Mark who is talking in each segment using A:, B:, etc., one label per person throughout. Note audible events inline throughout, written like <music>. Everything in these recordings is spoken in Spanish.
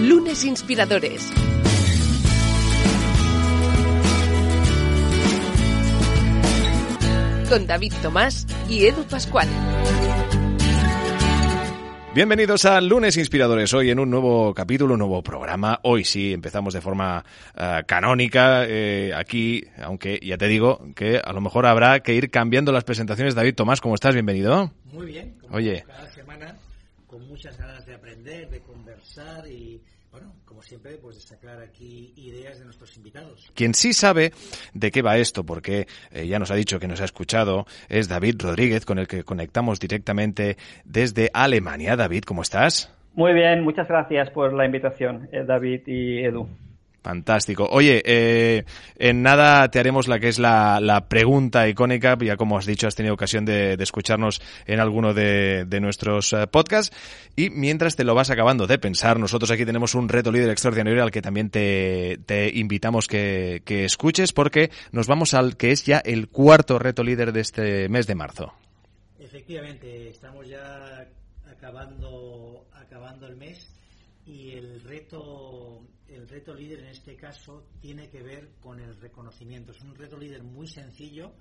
A: Lunes Inspiradores. Con David Tomás y Edu Pascual.
B: Bienvenidos a Lunes Inspiradores. Hoy en un nuevo capítulo, un nuevo programa. Hoy sí empezamos de forma eh, canónica eh, aquí, aunque ya te digo que a lo mejor habrá que ir cambiando las presentaciones. David Tomás, ¿cómo estás? Bienvenido.
C: Muy bien. como
B: Oye.
C: Cada semana con muchas ganas de aprender, de conversar y, bueno, como siempre, pues de sacar aquí ideas de nuestros invitados.
B: Quien sí sabe de qué va esto, porque eh, ya nos ha dicho que nos ha escuchado, es David Rodríguez, con el que conectamos directamente desde Alemania. David, ¿cómo estás?
D: Muy bien, muchas gracias por la invitación, eh, David y Edu.
B: Fantástico. Oye, eh, en nada te haremos la que es la, la, pregunta icónica. Ya como has dicho, has tenido ocasión de, escucharnos en alguno de, de nuestros uh, podcasts. Y mientras te lo vas acabando de pensar, nosotros aquí tenemos un reto líder extraordinario al que también te, te invitamos que, que escuches porque nos vamos al que es ya el cuarto reto líder de este mes de marzo.
C: Efectivamente, estamos ya acabando, acabando el mes y el reto el reto líder en este caso tiene que ver con el reconocimiento. Es un reto líder muy sencillo,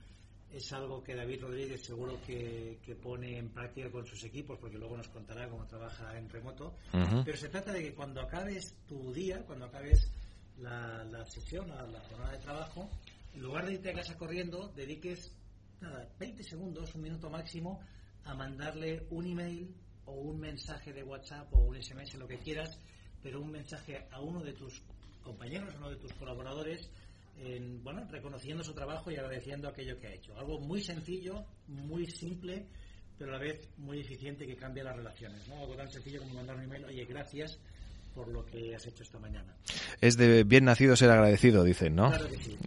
C: es algo que David Rodríguez seguro que, que pone en práctica con sus equipos, porque luego nos contará cómo trabaja en remoto. Uh -huh. Pero se trata de que cuando acabes tu día, cuando acabes la, la sesión, la, la, jornada de trabajo, en lugar de irte a casa corriendo, dediques nada, 20 segundos, un minuto máximo, a mandarle un email o un mensaje de WhatsApp o un SMS, lo que quieras, pero un mensaje a uno de tus compañeros, a uno de tus colaboradores, en, bueno, reconociendo su trabajo y agradeciendo aquello que ha hecho. Algo muy sencillo, muy simple, pero a la vez muy eficiente que cambia las relaciones. ¿no? Algo tan sencillo como mandar un email, oye, gracias por lo que has hecho esta mañana.
B: Es de bien nacido ser agradecido, dicen, ¿no?
C: Claro que sí.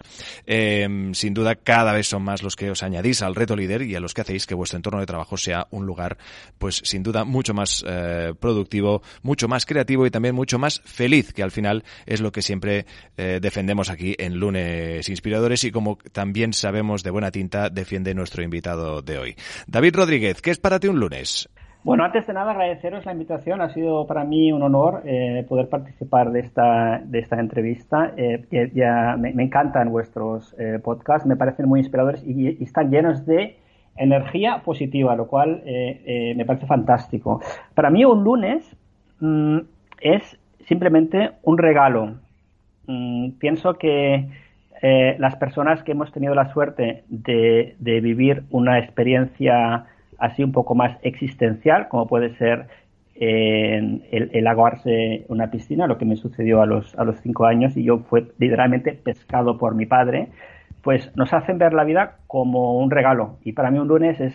B: Eh, sin duda, cada vez son más los que os añadís al reto líder y a los que hacéis que vuestro entorno de trabajo sea un lugar, pues sin duda, mucho más eh, productivo, mucho más creativo y también mucho más feliz, que al final es lo que siempre eh, defendemos aquí en Lunes Inspiradores y como también sabemos de buena tinta defiende nuestro invitado de hoy. David Rodríguez, ¿qué es para ti un lunes?
D: Bueno, antes de nada agradeceros la invitación. Ha sido para mí un honor eh, poder participar de esta, de esta entrevista. Eh, ya me, encantan vuestros eh, podcasts, me parecen muy inspiradores y, están llenos de energía positiva, lo cual eh, me parece fantástico. Para mí un lunes mmm, es simplemente un regalo. Mm, pienso que las personas que hemos tenido la suerte de, de vivir una experiencia así un poco más existencial, como puede ser eh, el, aguarse una piscina, lo que me sucedió a los, a los cinco años y yo fue literalmente pescado por mi padre, pues nos hacen ver la vida como un regalo. Y para mí un lunes es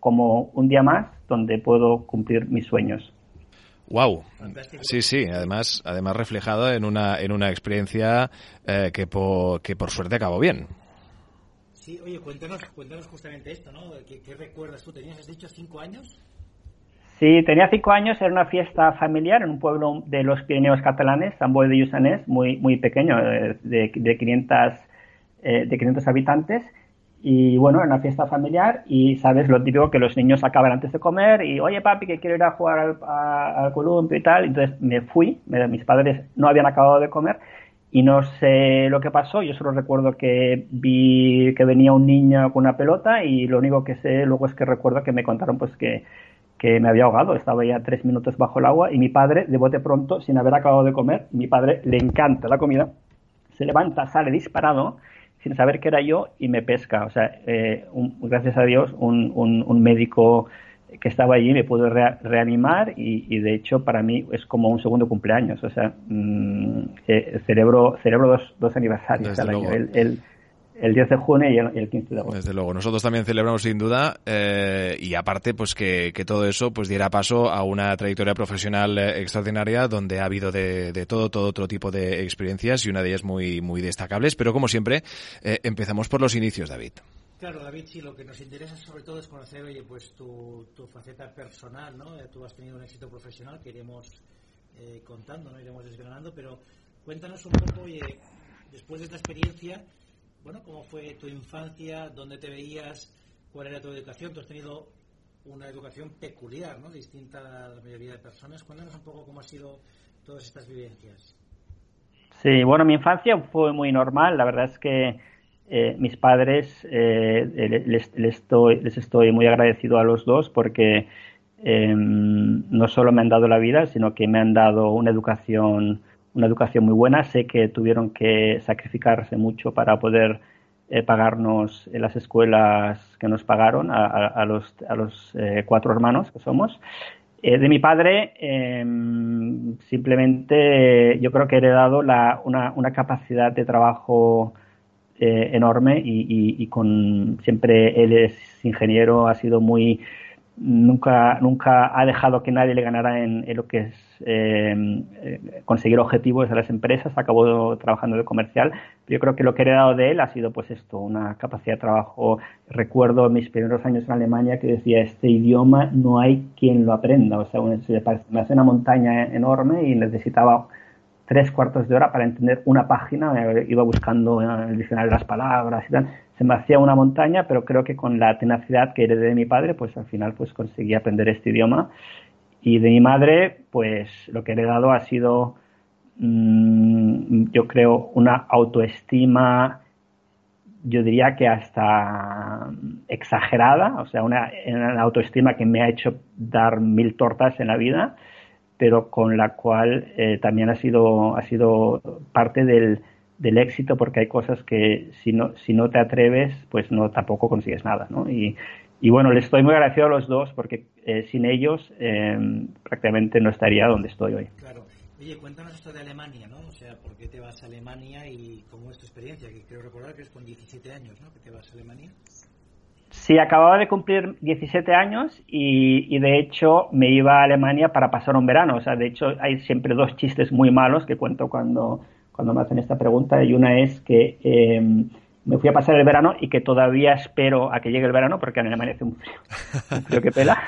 D: como un día más donde puedo cumplir mis sueños.
B: Wow, sí, sí, además, además reflejado en una, en una experiencia eh, que, que por suerte acabó bien.
C: Sí, oye, cuéntanos, cuéntanos justamente esto, ¿no? ¿Qué, ¿Qué, recuerdas tú? ¿Tenías, has dicho, cinco años?
D: Sí, tenía cinco años, era una fiesta familiar en un pueblo de los Pirineos catalanes, San Boi de Lluçanès, muy, muy pequeño, de, de, 500, eh, de 500 habitantes. Y bueno, era una fiesta familiar y sabes lo típico que los niños acaban antes de comer y, oye papi, que quiero ir a jugar al, al columpio y tal. Entonces me fui, mis padres no habían acabado de comer y no sé lo que pasó, yo solo recuerdo que vi que venía un niño con una pelota y lo único que sé luego es que recuerdo que me contaron pues que, que me había ahogado, estaba ya tres minutos bajo el agua y mi padre, de bote pronto, sin haber acabado de comer, mi padre le encanta la comida, se levanta, sale disparado sin saber que era yo y me pesca, o sea, eh, un, gracias a Dios un, un, un médico que estaba allí me pudo re reanimar y, y, de hecho para mí es como un segundo cumpleaños, o sea, mmm, eh, celebro, celebro dos, dos aniversarios
B: Desde
D: al año, el, el, el, 10 de junio y el, el, 15 de agosto.
B: Desde luego, nosotros también celebramos sin duda eh, y aparte pues que, que, todo eso pues diera paso a una trayectoria profesional eh, extraordinaria donde ha habido de, de, todo, todo otro tipo de experiencias y una de ellas muy, muy destacables, pero como siempre eh, empezamos por los inicios, David.
C: Claro, David, sí, lo que nos interesa sobre todo es conocer, oye, pues tu, tu faceta personal, ¿no? Tú has tenido un éxito profesional que iremos eh, contando, ¿no? Iremos desgranando, pero cuéntanos un poco, oye, después de esta experiencia, bueno, ¿cómo fue tu infancia? ¿Dónde te veías? ¿Cuál era tu educación? Tú has tenido una educación peculiar, ¿no? distinta a la mayoría de personas. Cuéntanos un poco cómo ha sido todas estas vivencias.
D: Sí, bueno, mi infancia fue muy normal. La verdad es que eh, mis padres eh, les, estoy, les estoy muy agradecido a los dos porque em, no solo me han dado la vida, sino que me han dado una educación, una educación muy buena. Sé que tuvieron que sacrificarse mucho para poder eh, pagarnos las escuelas que nos pagaron a, los, a los cuatro hermanos que somos. De mi padre, em, simplemente yo creo que he heredado la, una, una, capacidad de trabajo enorme y, y, con siempre él es ingeniero, ha sido muy nunca, nunca ha dejado que nadie le ganara en, lo que es eh, eh, conseguir objetivos de las empresas, acabó trabajando de comercial. Yo creo que lo que he heredado de él ha sido pues esto, una capacidad de trabajo. Recuerdo mis primeros años en Alemania que decía, este idioma no hay quien lo aprenda, o sea, me hace una montaña enorme y necesitaba tres cuartos de hora para entender una página, iba buscando el diccionario las palabras y tal se me hacía una montaña, pero creo que con la tenacidad que heredé de mi padre, pues al final pues conseguí aprender este idioma. Y de mi madre, pues lo que he heredado ha sido, mm, yo creo, una autoestima, yo diría que hasta exagerada, o sea, una, autoestima que me ha hecho dar mil tortas en la vida, pero con la cual eh, también ha sido, ha sido parte del, del éxito porque hay cosas que si no, si no te atreves, pues no tampoco consigues nada, ¿no? Y, y bueno, les estoy muy agradecido a los dos porque eh, sin ellos eh, prácticamente no estaría donde estoy hoy.
C: Claro. Oye, cuéntanos esto de Alemania, ¿no? O sea, ¿por qué te vas a Alemania y cómo es tu experiencia? Que creo recordar que es con 17 años, ¿no? Que te vas a Alemania.
D: Sí, acababa de cumplir 17 años y, y, de hecho me iba a Alemania para pasar un verano. O sea, de hecho hay siempre dos chistes muy malos que cuento cuando, cuando me hacen esta pregunta y una es que em, me fui a pasar el verano y que todavía espero a que llegue el verano porque en Alemania hace un frío, <laughs> un frío que pela.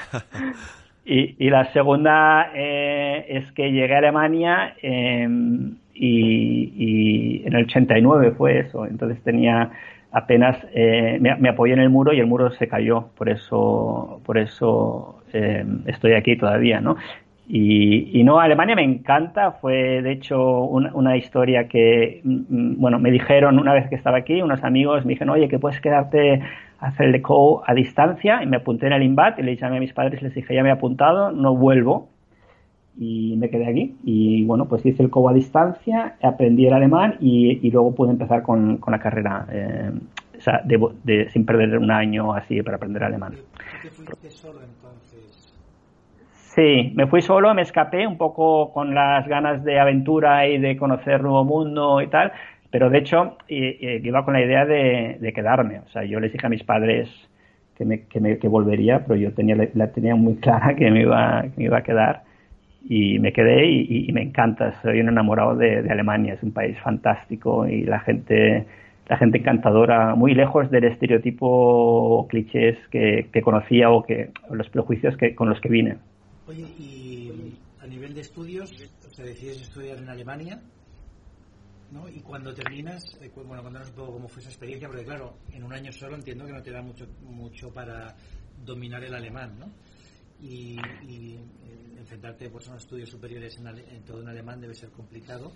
D: Y, la segunda eh, es que llegué a Alemania em, y, en el 89 fue eso, entonces tenía apenas eh, me, me, apoyé en el muro y el muro se cayó, por eso por eso em, estoy aquí todavía, ¿no? Y, no, Alemania me encanta, fue de hecho una, historia que, mm, mm, bueno, me dijeron una vez que estaba aquí, unos amigos me dijeron, oye, que puedes quedarte a hacer el co a distancia, y me apunté en el INVAT y le llamé a mis padres y les dije, ya me he apuntado, no vuelvo, y me quedé aquí. Y bueno, pues hice el co a distancia, aprendí el alemán y, luego pude empezar con, la carrera, eh, o sea, de, sin perder un año así para aprender alemán. solo Sí, me fui solo, me escapé un poco con las ganas de aventura y de conocer nuevo mundo y tal, pero de hecho iba con la idea de, quedarme. O sea, yo les dije a mis padres que, me, que, me, que volvería, pero yo tenía, la tenía muy clara que me iba, me iba a quedar y me quedé y, me encanta. Soy un enamorado de, Alemania, es un país fantástico y la gente la gente encantadora, muy lejos del estereotipo clichés que, conocía o que los prejuicios que, con los que vine.
C: Oye, y a nivel de estudios, o sea, decides estudiar en Alemania, ¿no? Y cuando terminas, eh, bueno, cuéntanos un poco cómo fue esa experiencia, porque claro, en un año solo entiendo que no te da mucho, mucho para dominar el alemán, ¿no? Y, y eh, enfrentarte pues, a unos estudios superiores en, en todo en alemán debe ser complicado.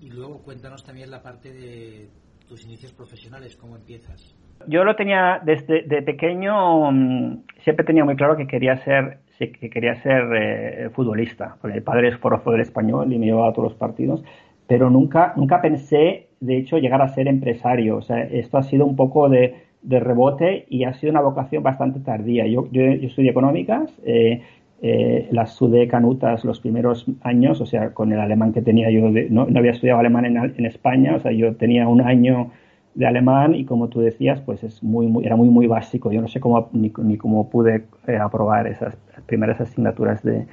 C: Y luego cuéntanos también la parte de tus inicios profesionales, cómo empiezas.
D: Yo lo tenía desde de pequeño, mm, siempre tenía muy claro que quería ser que quería ser eh, futbolista, porque mi padre es forofo del español y me llevaba a todos los partidos, pero nunca, nunca pensé, de hecho, llegar a ser empresario. O sea, esto ha sido un poco de, rebote y ha sido una vocación bastante tardía. Yo, yo, estudié económicas, eh, eh, las sudé canutas los primeros años, o sea, con el alemán que tenía yo, no, había estudiado alemán en, en España, o sea, yo tenía un año de alemán y como tú decías, pues es muy, muy era muy, muy básico. Yo no sé cómo, ni, ni cómo pude eh, aprobar esas primeras asignaturas de,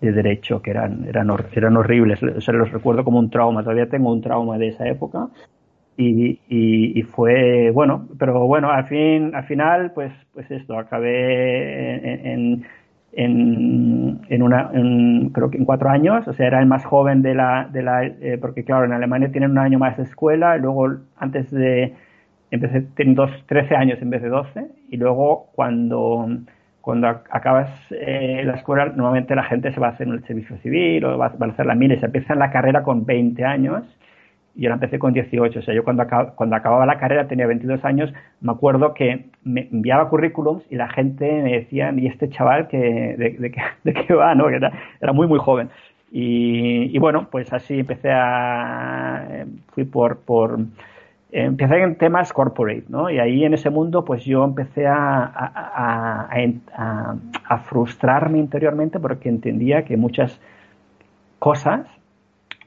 D: de derecho que eran, eran, eran horribles. O sea, los recuerdo como un trauma. Todavía tengo un trauma de esa época. Y, y, fue bueno, pero bueno, al fin, al final, pues, pues esto, acabé en en, en una, creo que en cuatro años, o sea, era el más joven de la, de la eh, porque claro, en Alemania tienen un año más de escuela, y luego antes de, empecé, tienen dos, 13 años en vez de 12, y luego cuando, cuando acabas eh, la escuela, normalmente la gente se va a hacer el servicio civil o va, a hacer la mili, se empieza en la carrera con 20 años y yo la empecé con 18. O sea, yo cuando, cuando acababa la carrera tenía 22 años, me acuerdo que me enviaba currículums y la gente me decía, ¿y este chaval que, de, de, qué <laughs> va? ¿no? era, era muy, muy joven. Y, y, bueno, pues así empecé a... Fui por... por empecé en temas corporate, ¿no? Y ahí en ese mundo, pues yo empecé a, a, a, a, frustrarme interiormente porque entendía que muchas cosas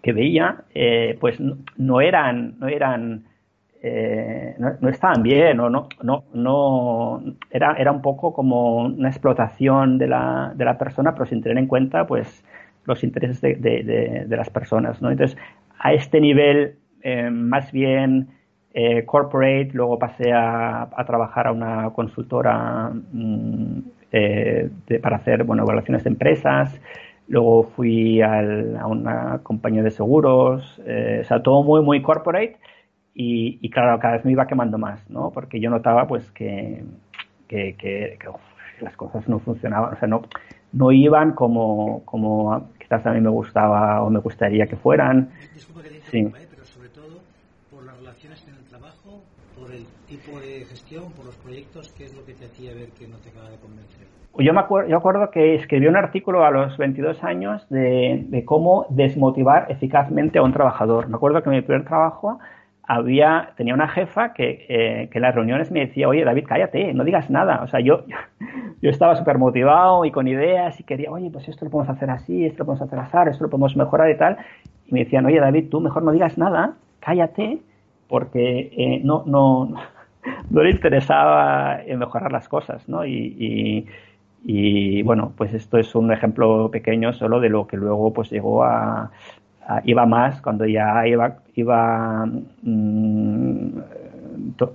D: que veía, eh, pues no, eran, no eran, eh, no, estaban bien, o no, no, no, era, era un poco como una explotación de la, de la persona, pero sin tener en cuenta, pues, los intereses de, de, las personas, ¿no? Entonces, a este nivel, eh, más bien, corporate, luego pasé a, trabajar a una consultora mm, para hacer bueno, evaluaciones de empresas, luego fui a una compañía de seguros, eh, o sea, todo muy, muy corporate y, claro, cada vez me iba quemando más, ¿no? Porque yo notaba pues que, que, las cosas no funcionaban, o sea, no, no iban como, como quizás a mí me gustaba o me gustaría que fueran.
C: sí tipo de gestión, por los proyectos, ¿qué es lo que te hacía ver que no te acaba de convencer?
D: Yo me acuerdo, yo acuerdo que escribí un artículo a los 22 años de, de, cómo desmotivar eficazmente a un trabajador. Me acuerdo que en mi primer trabajo había, tenía una jefa que, eh, que en las reuniones me decía, oye David, cállate, no digas nada. O sea, yo, <laughs> yo estaba súper motivado y con ideas y quería, oye, pues esto lo podemos hacer así, esto lo podemos hacer así, esto lo podemos mejorar y tal. Y me decían, oye David, tú mejor no digas nada, cállate, porque eh, no, no, <laughs> no le interesaba mejorar las cosas, ¿no? Y, bueno, pues esto es un ejemplo pequeño solo de lo que luego pues llegó a, iba más cuando ya iba, iba mm,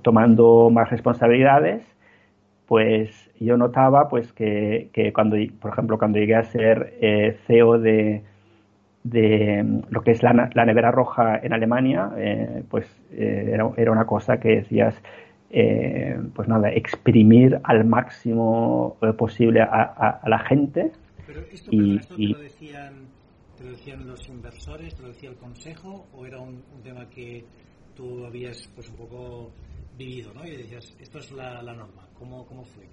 D: tomando más responsabilidades, pues yo notaba pues que, cuando, por ejemplo, cuando llegué a ser eh, CEO de, de lo que es la, nevera roja en Alemania, eh, pues eh, era, era, una cosa que decías, eh, pues nada, exprimir al máximo eh, posible a, la gente.
C: Pero esto, y, esto te, lo decían, te, lo decían, los inversores, te lo decía el consejo, o era un, tema que tú habías pues un poco vivido, ¿no? Y decías, esto es la, norma. ¿Cómo, ¿Cómo, fue?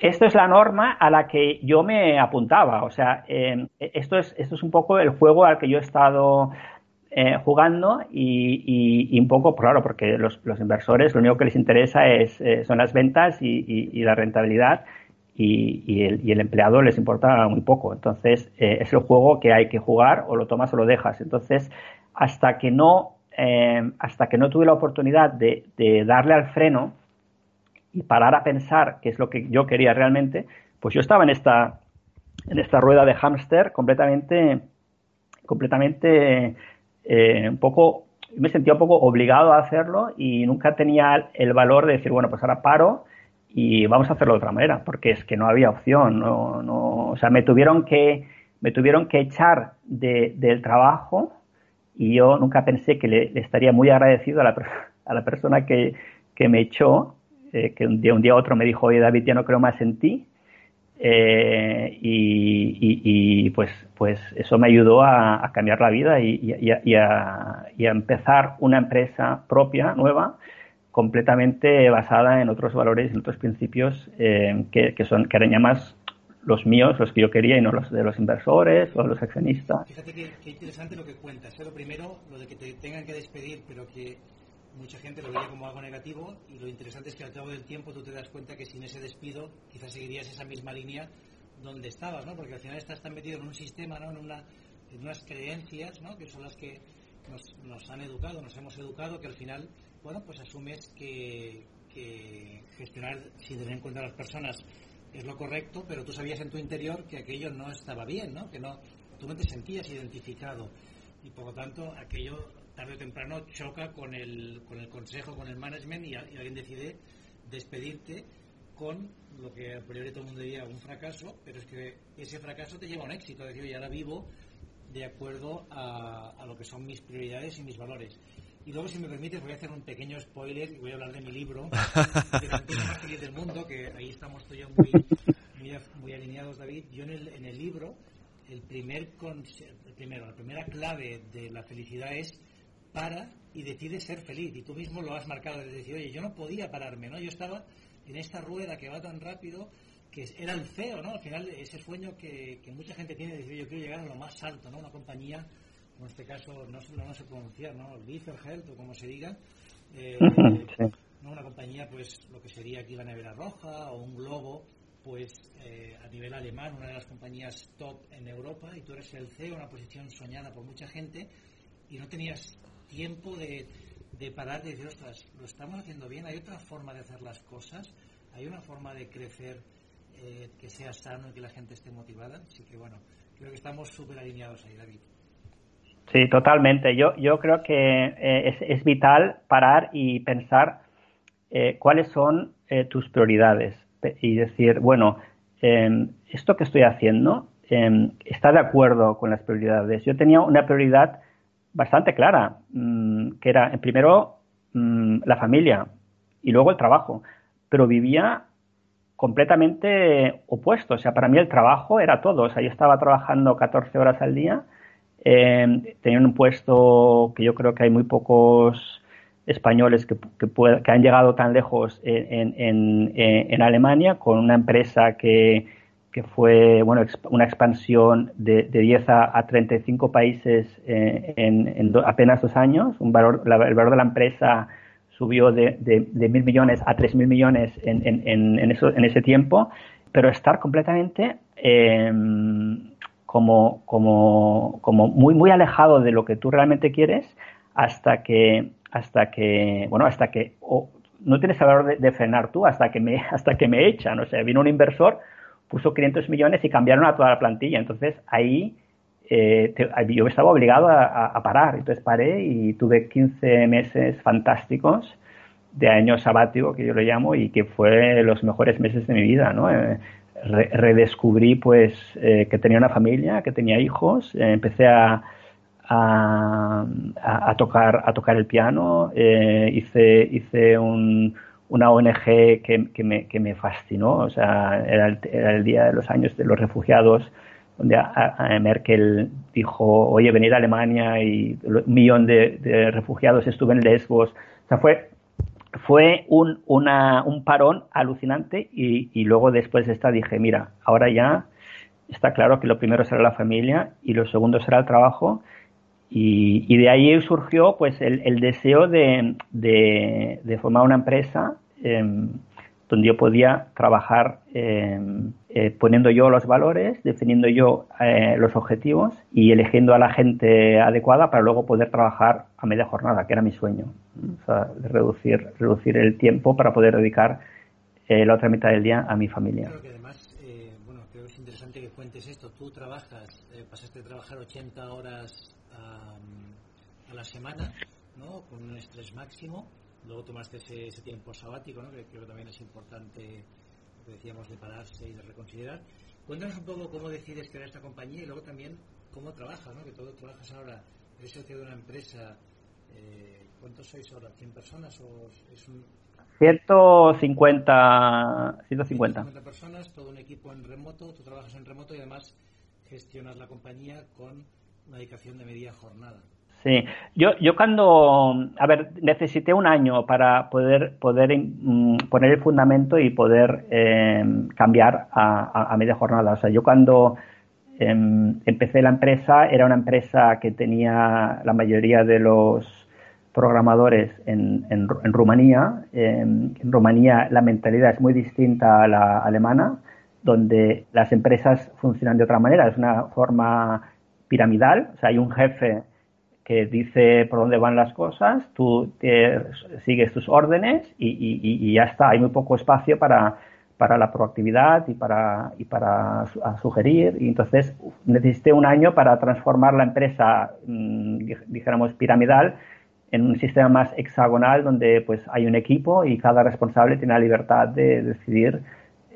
D: Esto es la norma a la que yo me apuntaba. O sea, eh, esto, es, esto es un poco el juego al que yo he estado eh, jugando y, un poco, claro, porque los, inversores lo único que les interesa es, eh, son las ventas y, la rentabilidad y, el, empleado les importa muy poco. Entonces, eh, es el juego que hay que jugar o lo tomas o lo dejas. Entonces, hasta que no, hasta que no tuve la oportunidad de, darle al freno y parar a pensar qué es lo que yo quería realmente, pues yo estaba en esta, en esta rueda de hámster completamente, completamente eh, un poco, me sentía un poco obligado a hacerlo y nunca tenía el valor de decir, bueno, pues ahora paro y vamos a hacerlo de otra manera, porque es que no había opción, no, no, o sea, me tuvieron que, me tuvieron que echar del trabajo y yo nunca pensé que le, estaría muy agradecido a la, <laughs> a la persona que, que me echó, eh, que día, un día a otro me dijo, oye David, ya no creo más en ti, eh, y, pues, pues eso me ayudó a, cambiar la vida y, a, empezar una empresa propia, nueva, completamente basada en otros valores, en otros principios eh, que, que, son, que eran ya más los míos, los que yo quería y no los de los inversores o los accionistas.
C: Qué, interesante lo que cuentas. Lo primero, lo de que te tengan que despedir, pero que mucha gente lo veía como algo negativo y lo interesante es que al cabo del tiempo tú te das cuenta que sin ese despido quizás seguirías esa misma línea donde estabas, ¿no? Porque al final estás tan metido en un sistema, ¿no? En, una, unas creencias, ¿no? Que son las que nos, nos, han educado, nos hemos educado, que al final, bueno, pues asumes que, que gestionar sin tener en cuenta a las personas es lo correcto, pero tú sabías en tu interior que aquello no estaba bien, ¿no? Que no, tú no te sentías identificado y por lo tanto aquello tarde o temprano choca con el, con el consejo, con el management y, alguien decide despedirte con lo que a priori todo el mundo diría un fracaso, pero es que ese fracaso te lleva a un éxito. Es decir, yo ahora vivo de acuerdo a, a, lo que son mis prioridades y mis valores. Y luego, si me permites, voy a hacer un pequeño spoiler y voy a hablar de mi libro, de la más del mundo, que ahí estamos tú muy, muy, alineados, David. Yo en el, en el libro, el primer, primero, la primera clave de la felicidad es para y decide ser feliz. Y tú mismo lo has marcado de decir, oye, yo no podía pararme, ¿no? Yo estaba en esta rueda que va tan rápido que era el CEO, ¿no? Al final, ese sueño que, mucha gente tiene de decir, yo quiero llegar a lo más alto, ¿no? Una compañía, en este caso, no, no, no sé pronunciar, ¿no? Health o como se diga. Eh, ¿no? Una compañía, pues, lo que sería aquí la nevera roja o un globo, pues, eh, a nivel alemán, una de las compañías top en Europa, y tú eres el CEO, una posición soñada por mucha gente, y no tenías tiempo de, de parar y decir, ostras, lo estamos haciendo bien, hay otra forma de hacer las cosas, hay una forma de crecer eh, que sea sano y que la gente esté motivada. Así que bueno, creo que estamos súper alineados ahí, David.
D: Sí, totalmente. Yo, yo creo que eh, es, es, vital parar y pensar eh, cuáles son tus prioridades y decir, bueno, em, esto que estoy haciendo em, está de acuerdo con las prioridades. Yo tenía una prioridad bastante clara, mm, que era, en primero, mm, la familia y luego el trabajo, pero vivía completamente opuesto. O sea, para mí el trabajo era todo. O sea, yo estaba trabajando 14 horas al día, eh, tenía un puesto que yo creo que hay muy pocos españoles que, que, han llegado tan lejos en, en, en, Alemania con una empresa que, que fue bueno, una expansión de, de 10 a, a, 35 países eh, en, apenas dos años. Un valor, el valor de la empresa subió de, de, mil millones a tres mil millones en, en, en, eso, en ese tiempo, pero estar completamente em, como, como, como muy, muy alejado de lo que tú realmente quieres hasta que, hasta que, bueno, hasta que no tienes el valor de, frenar tú hasta que me, <laughs> hasta que me echan. O sea, vino un inversor, puso 500 millones y cambiaron a toda la plantilla. Entonces ahí eh, yo estaba obligado a, parar. Entonces paré y tuve 15 meses fantásticos de año sabático, que yo lo llamo, y que fue los mejores meses de mi vida, ¿no? Eh, redescubrí, pues, eh, que tenía una familia, que tenía hijos, empecé a, a, tocar, a tocar el piano, hice, hice un, una ONG que, que, me, que me fascinó, o sea, era el, era el Día de los Años de los Refugiados, donde Merkel dijo, oye, venir a Alemania y un millón de, refugiados estuve en Lesbos. O sea, fue, fue un, un parón alucinante y, y, luego después de esta dije, mira, ahora ya está claro que lo primero será la familia y lo segundo será el trabajo. Y, y de ahí surgió pues el, el deseo de, de, de, formar una empresa. Eh, donde yo podía trabajar em, eh, poniendo yo los valores, definiendo yo eh, los objetivos y eligiendo a la gente adecuada para luego poder trabajar a media jornada, que era mi sueño. O sea, reducir, reducir el tiempo para poder dedicar eh, la otra mitad del día a mi familia.
C: Claro que además, bueno, creo que es interesante que cuentes esto. Tú trabajas, pasaste a trabajar 80 horas a la semana, ¿no? Con un estrés máximo Luego tomaste ese, tiempo sabático, ¿no? que creo que también es importante, decíamos, de pararse y de reconsiderar. Cuéntanos un poco cómo decides crear esta compañía y luego también cómo trabajas, ¿no? que todo trabajas ahora, eres socio de una empresa. Eh, ¿Cuántos sois ahora? ¿100 personas o es un...? 150, 150. 150 personas, todo un equipo en remoto, tú trabajas en remoto y además gestionas la compañía con una dedicación de media jornada.
D: Sí, yo, yo cuando, a ver, necesité un año para poder, poder mm, poner el fundamento y poder eh, cambiar a, a, media jornada. O sea, yo cuando em, empecé la empresa era una empresa que tenía la mayoría de los programadores en, en, en Rumanía. Em, en Rumanía la mentalidad es muy distinta a la alemana, donde las empresas funcionan de otra manera, es una forma piramidal, o sea, hay un jefe que dice por dónde van las cosas, tú sigues tus órdenes y, ya está. Hay muy poco espacio para, para la proactividad y para, y para sugerir. Y entonces necesité un año para transformar la empresa, mm, dijéramos, piramidal en un sistema más hexagonal donde pues hay un equipo y cada responsable tiene la libertad de decidir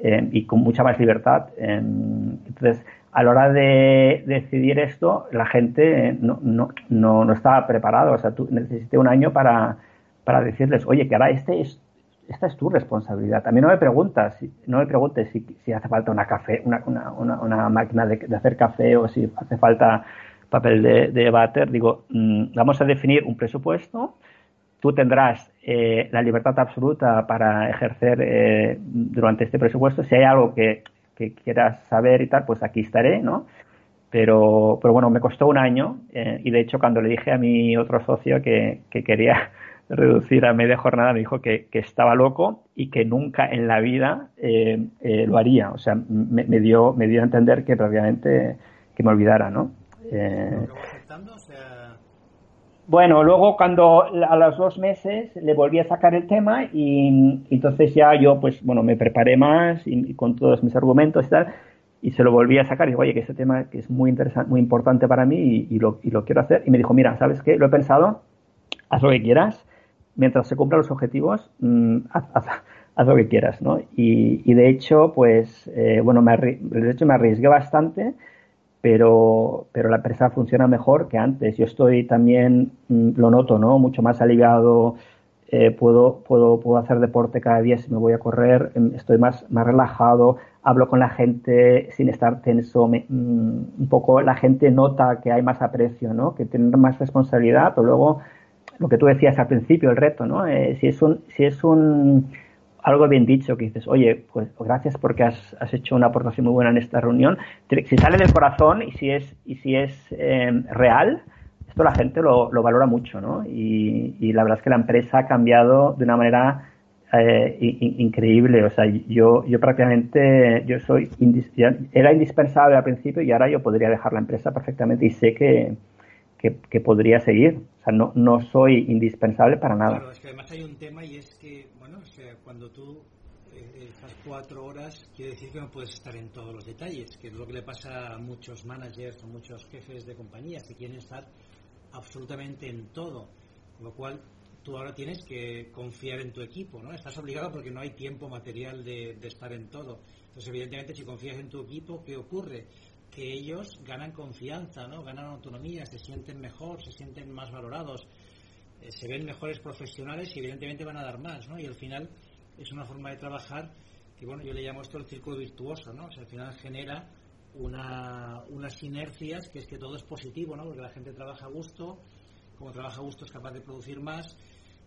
D: eh, y con mucha más libertad. Eh, entonces, a la hora de decidir esto, la gente no, no, no, no estaba preparada. O sea, tú necesité un año para, para decirles, oye, que ahora este es esta es tu responsabilidad. También no me preguntas, no me preguntes si, si hace falta una café, una, una, una, máquina de, hacer café o si hace falta papel de, de. Digo, mm, vamos a definir un presupuesto. Tú tendrás eh, la libertad absoluta para ejercer eh, durante este presupuesto. Si hay algo que, que, quieras saber y tal, pues aquí estaré, ¿no? Pero, pero bueno, me costó un año eh, y de hecho cuando le dije a mi otro socio que, que quería <laughs> reducir a media jornada, me dijo que, estaba loco y que nunca en la vida eh, eh, lo haría. O sea, me, dio, me dio a entender que prácticamente que me olvidara, ¿no? Eh, bueno, luego cuando a los dos meses le volví a sacar el tema y, entonces ya yo pues bueno me preparé más y, con todos mis argumentos y tal y se lo volví a sacar y digo, oye, que ese tema que es muy interesante, muy importante para mí y, lo, y lo quiero hacer. Y me dijo, mira, ¿sabes qué? Lo he pensado, haz lo que quieras, mientras se cumplan los objetivos, mm, haz, lo que quieras, ¿no? Y, de hecho, pues, eh, bueno, me, de hecho me arriesgué bastante, pero, pero la empresa funciona mejor que antes. Yo estoy también, mm, lo noto, ¿no? Mucho más aliviado, eh, puedo, puedo, puedo hacer deporte cada día si me voy a correr, mm, estoy más, más relajado, hablo con la gente sin estar tenso, un poco la gente nota que hay más aprecio, ¿no? Que tienen más responsabilidad, pero luego lo que tú decías al principio, el reto, ¿no? Eh, si es un, si es un algo bien dicho que dices, oye, pues gracias porque has, has, hecho una aportación muy buena en esta reunión. Si sale del corazón y si es, y si es em, real, esto la gente lo, lo valora mucho, ¿no? Y, y, la verdad es que la empresa ha cambiado de una manera eh, increíble. O sea, yo, yo prácticamente, yo soy, era indispensable al principio y ahora yo podría dejar la empresa perfectamente y sé que, que, podría seguir. O sea, no, no soy indispensable para nada.
C: Claro, es que además hay un tema y es que, cuando tú eh, cuatro horas, quiere decir que no puedes estar en todos los detalles, que es lo que le pasa a muchos managers o muchos jefes de compañías que quieren estar absolutamente en todo. Con lo cual, tú ahora tienes que confiar en tu equipo, ¿no? Estás obligado porque no hay tiempo material de, de estar en todo. Entonces, evidentemente, si confías en tu equipo, ¿qué ocurre? que ellos ganan confianza, ¿no? ganan autonomía, se sienten mejor, se sienten más valorados, eh, se ven mejores profesionales y evidentemente van a dar más. ¿no? Y al final es una forma de trabajar que bueno, yo le llamo esto el círculo virtuoso, ¿no? O sea, al final genera una, unas sinergias que es que todo es positivo, ¿no? Porque la gente trabaja a gusto, como trabaja a gusto es capaz de producir más.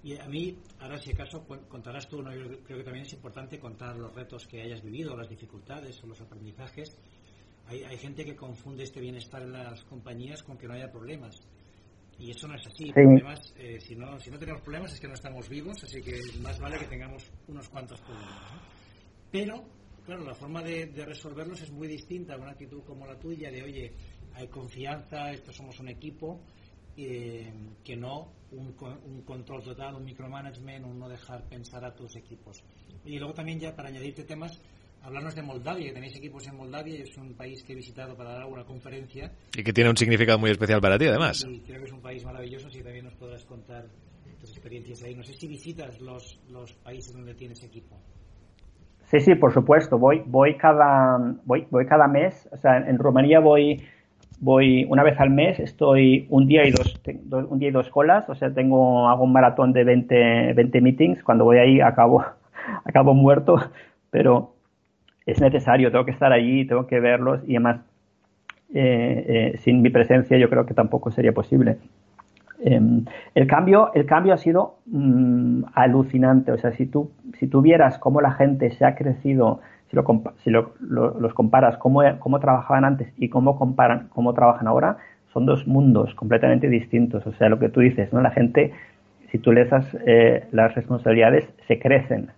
C: Y a mí, ahora si acaso contarás tú, ¿no? yo creo que también es importante contar los retos que hayas vivido, las dificultades o los aprendizajes, hay, hay gente que confunde este bienestar en las compañías con que no haya problemas. Y eso no es así. Problemas, eh, si, no, si no tenemos problemas es que no estamos vivos, así que más vale que tengamos unos cuantos problemas. Pero, claro, la forma de, resolverlos es muy distinta a una actitud como la tuya, de oye, hay confianza, estos somos un equipo, eh, que no un, un, control total, un micromanagement, un no dejar pensar a tus equipos. Y luego también ya para añadirte temas, hablarnos de Moldavia, que tenéis equipos en Moldavia y es un país que he visitado para dar alguna conferencia.
B: Y que tiene un significado muy especial para ti, además.
C: Y creo que es un país maravilloso, así que también nos podrás contar tus experiencias ahí. No sé si visitas los, los países donde tienes equipo.
D: Sí, sí, por supuesto. Voy, voy cada, voy, voy cada mes. O sea, en Rumanía voy, voy una vez al mes. Estoy un día y dos, un día y dos colas. O sea, tengo hago un maratón de 20, 20 meetings. Cuando voy ahí acabo, <laughs> acabo muerto. Pero es necesario, tengo que estar allí, tengo que verlos y además eh, eh, sin mi presencia yo creo que tampoco sería posible. Em, el, cambio, el cambio ha sido mm, alucinante, o sea, si tú, si tú vieras cómo la gente se ha crecido, si, lo, si los comparas cómo, cómo trabajaban antes y cómo, comparan, cómo trabajan ahora, son dos mundos completamente distintos. O sea, lo que tú dices, ¿no? La gente, si tú le das eh, las responsabilidades, se crecen.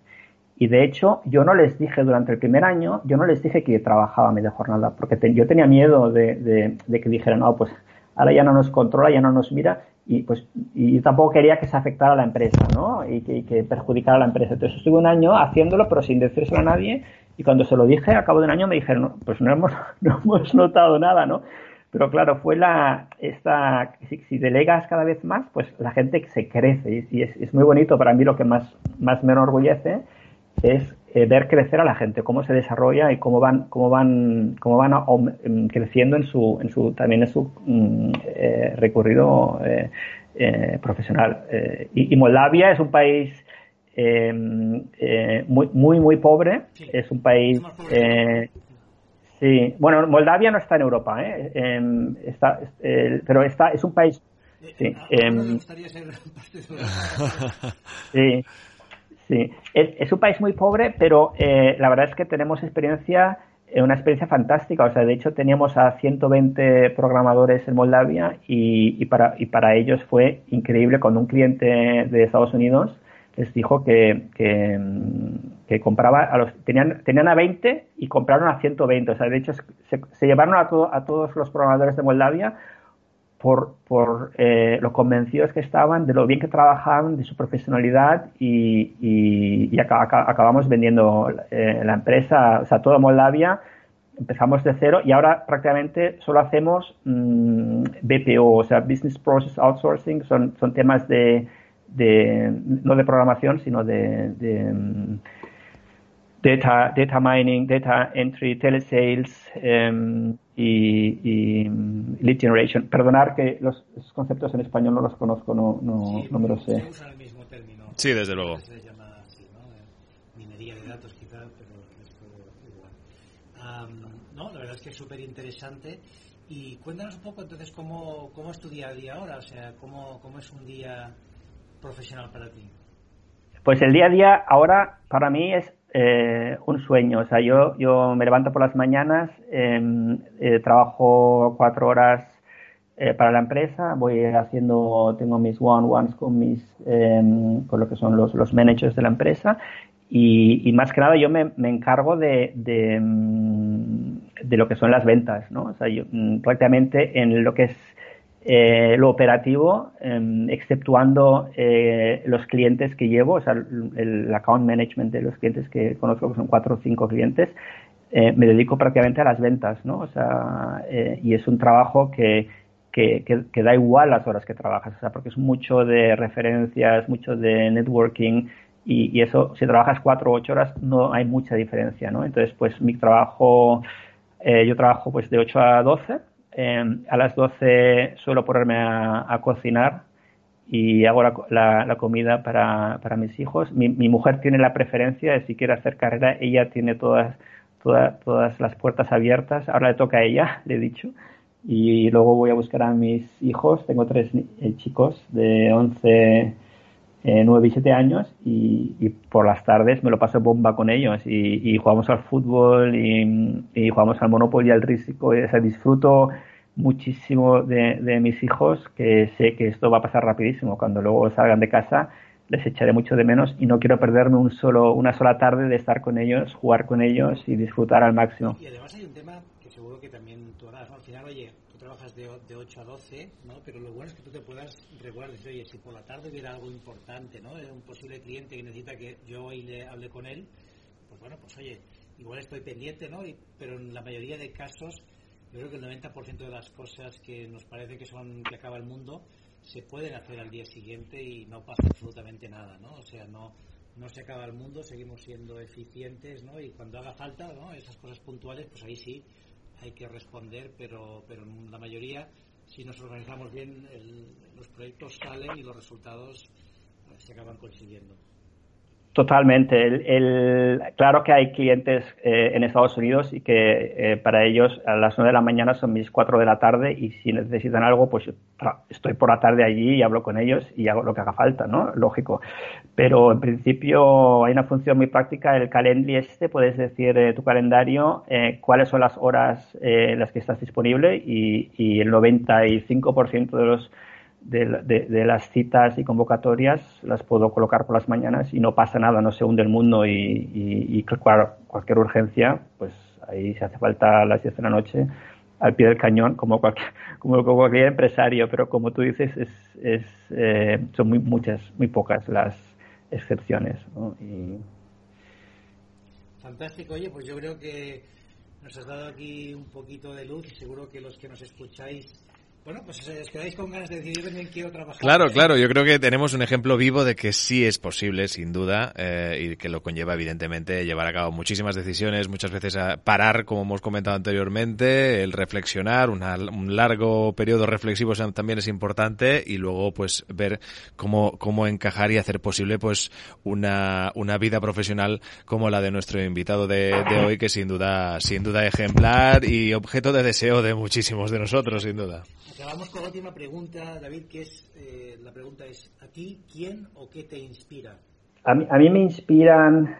D: Y de hecho, yo no les dije durante el primer año, yo no les dije que trabajaba media jornada, porque yo tenía miedo de, que dijeran, no, pues ahora ya no nos controla, ya no nos mira, y pues y tampoco quería que se afectara a la empresa, ¿no? Y que, perjudicara a la empresa. Entonces estuve un año haciéndolo, pero sin decírselo a nadie, y cuando se lo dije, a cabo de un año me dijeron, pues no hemos, <laughs> no hemos notado nada, ¿no? Pero claro, fue la, esta, si, delegas cada vez más, pues la gente se crece, y, es, es, muy bonito para mí lo que más, más me enorgullece, es eh, ver crecer a la gente, cómo se desarrolla y cómo van, cómo van, cómo van em, creciendo en su, en su, también en su mm, eh, recorrido eh, profesional. Y, Moldavia es un país em, eh, muy, muy, muy pobre. Es un país. Eh, sí, bueno, Moldavia no está en Europa, ¿eh? Em, está, pero está, es un país. Sí, em, <laughs> sí, sí. Es, un país muy pobre, pero la verdad es que tenemos experiencia una experiencia fantástica. O sea, de hecho teníamos a 120 programadores en Moldavia y, para, y para ellos fue increíble cuando un cliente de Estados Unidos les dijo que, que, compraba a los tenían tenían a 20 y compraron a 120 o sea de hecho se, llevaron a, a todos los programadores de Moldavia por, por eh, lo convencidos que estaban de lo bien que trabajaban de su profesionalidad y, y, acabamos vendiendo eh, la empresa o sea toda Moldavia empezamos de cero y ahora prácticamente solo hacemos mm, BPO o sea Business Process Outsourcing son, son temas de de, no de programación, sino de, mm, data, data mining, data entry, telesales um, y, y, mm, lead generation. Perdonar que los, conceptos en español no los conozco, no, no, no me los sé.
B: el mismo término. Sí, desde luego.
C: Se llama así, ¿no? Minería de datos quizá, pero igual. no, la verdad es que es súper interesante. Y cuéntanos un poco entonces cómo, cómo es tu día a día ahora, o sea, cómo, cómo es un día profesional para ti?
D: Pues el día a día ahora para mí es eh, un sueño. O sea, yo, yo me levanto por las mañanas, em, eh, trabajo cuatro horas eh, para la empresa, voy haciendo, tengo mis one-ones con mis, em, con lo que son los, los managers de la empresa y, más que nada yo me, me encargo de, de, em, de, lo que son las ventas, ¿no? O sea, yo mm, prácticamente en lo que es eh, lo operativo, em, exceptuando eh, los clientes que llevo, o sea, el, account management de los clientes que conozco, que son cuatro o cinco clientes, eh, me dedico prácticamente a las ventas, ¿no? O sea, y es un trabajo que, que, que, da igual las horas que trabajas, o sea, porque es mucho de referencias, mucho de networking, y, eso, si trabajas cuatro o ocho horas, no hay mucha diferencia, ¿no? Entonces, pues mi trabajo, yo trabajo pues de 8 a 12, Em, a las 12 suelo ponerme a, cocinar y hago la, la, comida para, mis hijos. Mi, mi, mujer tiene la preferencia de si quiere hacer carrera, ella tiene todas, todas, todas las puertas abiertas. Ahora le toca a ella, <laughs> le he dicho. Y luego voy a buscar a mis hijos. Tengo tres eh, chicos de 11, eh, 9 y 7 años y, y, por las tardes me lo paso bomba con ellos y, y jugamos al fútbol y, jugamos al Monopoly al Risco. O sea, disfruto muchísimo de, de, mis hijos que sé que esto va a pasar rapidísimo. Cuando luego salgan de casa les echaré mucho de menos y no quiero perderme un solo, una sola tarde de estar con ellos, jugar con ellos y disfrutar al máximo.
C: Y además hay un tema que seguro que también tú harás, Al final, oye, trabajas de, de 8 a 12, ¿no? Pero lo bueno es que tú te puedas regular, decir, oye, si por la tarde hubiera algo importante, ¿no? Un posible cliente que necesita que yo hoy le hable con él, pues bueno, pues oye, igual estoy pendiente, ¿no? Y, pero en la mayoría de casos, yo creo que el 90% de las cosas que nos parece que son que acaba el mundo se pueden hacer al día siguiente y no pasa absolutamente nada, ¿no? O sea, no no se acaba el mundo, seguimos siendo eficientes, ¿no? Y cuando haga falta, ¿no? Esas cosas puntuales, pues ahí sí hay que responder, pero, pero la mayoría, si nos organizamos bien, los proyectos salen y los resultados eh, se acaban consiguiendo.
D: Totalmente. El, claro que hay clientes eh, en Estados Unidos y que eh, para ellos a las 9 de la mañana son mis 4 de la tarde y si necesitan algo, pues estoy por la tarde allí y hablo con ellos y hago lo que haga falta, ¿no? Lógico. Pero en principio hay una función muy práctica, el calendario este, puedes decir eh, tu calendario, cuáles son las horas en las que estás disponible y, y el 95% de los de, las citas y convocatorias las puedo colocar por las mañanas y no pasa nada, no se hunde el mundo y, cualquier urgencia, pues ahí se hace falta a las 10 de la noche al pie del cañón como cualquier, <laughs> como cualquier empresario, pero como tú dices, es, es eh, son muy, muchas, muy pocas las excepciones.
C: Fantástico, oye, pues yo creo que nos has dado aquí un poquito de luz y seguro que los que nos escucháis bueno, pues os quedáis con ganas de decidir en quiero trabajar.
B: Claro, claro, yo creo que tenemos un ejemplo vivo de que sí es posible, sin duda, eh, y que lo conlleva, evidentemente, llevar a cabo muchísimas decisiones, muchas veces a parar, como hemos comentado anteriormente, el reflexionar, un largo periodo reflexivo también es importante, y luego, pues, ver cómo, cómo encajar y hacer posible, pues, una, una vida profesional como la de nuestro invitado de, de hoy, que sin duda, sin duda ejemplar y objeto de deseo de muchísimos de nosotros, sin duda.
C: Acabamos con la última pregunta, David, que es, eh, la pregunta es, ¿a ti quién o qué te inspira?
D: A mí, a mí me inspiran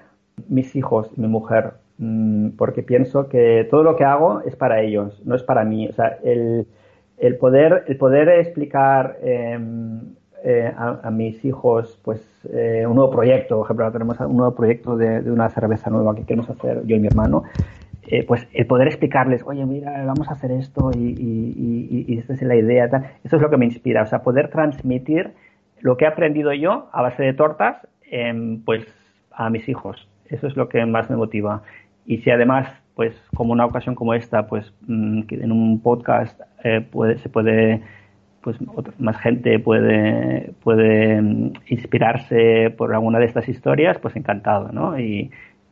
D: mis hijos mi mujer, mm, porque pienso que todo lo que hago es para ellos, no es para mí. O sea, el, el poder, el poder explicar em, eh, a, mis hijos pues eh, un nuevo proyecto, por ejemplo, tenemos un nuevo proyecto de, de, una cerveza nueva que queremos hacer yo y mi hermano, eh, pues el poder explicarles, oye, mira, vamos a hacer esto y, y, y, esta es la idea, eso es lo que me inspira, o sea, poder transmitir lo que he aprendido yo a base de tortas, pues a mis hijos, eso es lo que más me motiva. Y si además, pues como una ocasión como esta, pues mm, en un podcast eh, puede, se puede pues más gente puede, puede mm, inspirarse por alguna de estas historias, pues encantado, ¿no? Y,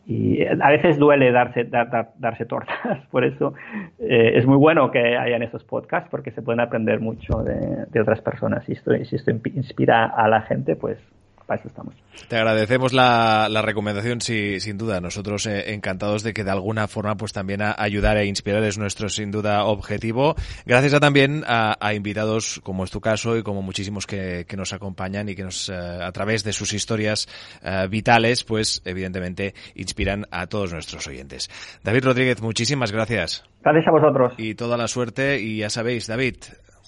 D: y a veces duele darse, darse tortas, <laughs> por eso eh, es muy bueno que hayan esos podcasts porque se pueden aprender mucho de, de otras personas. Y esto, si esto inspira a la gente, pues para eso estamos.
B: Te agradecemos la, la recomendación, sí, sin duda. Nosotros eh, encantados de que de alguna forma pues también a ayudar e inspirar es nuestro sin duda objetivo. Gracias a también a, a invitados como es tu caso y como muchísimos que, que nos acompañan y que nos eh, a través de sus historias eh, vitales pues evidentemente inspiran a todos nuestros oyentes. David Rodríguez, muchísimas gracias.
D: Gracias a vosotros.
B: Y toda la suerte y ya sabéis, David.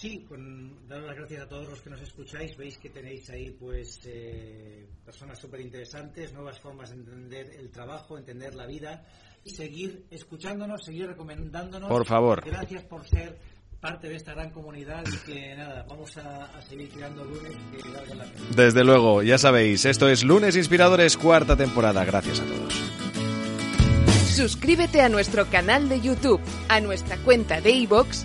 C: Sí, con, dar las gracias a todos los que nos escucháis. Veis que tenéis ahí pues eh, personas súper interesantes, nuevas formas de entender el trabajo, entender la vida y seguir escuchándonos, seguir recomendándonos.
B: Por favor.
C: Gracias por ser parte de esta gran comunidad y que nada, vamos a, a seguir creando lunes que valga la pena.
B: Desde luego, ya sabéis, esto es Lunes Inspiradores, cuarta temporada. Gracias a todos.
A: Suscríbete a nuestro canal de YouTube, a nuestra cuenta de iVoox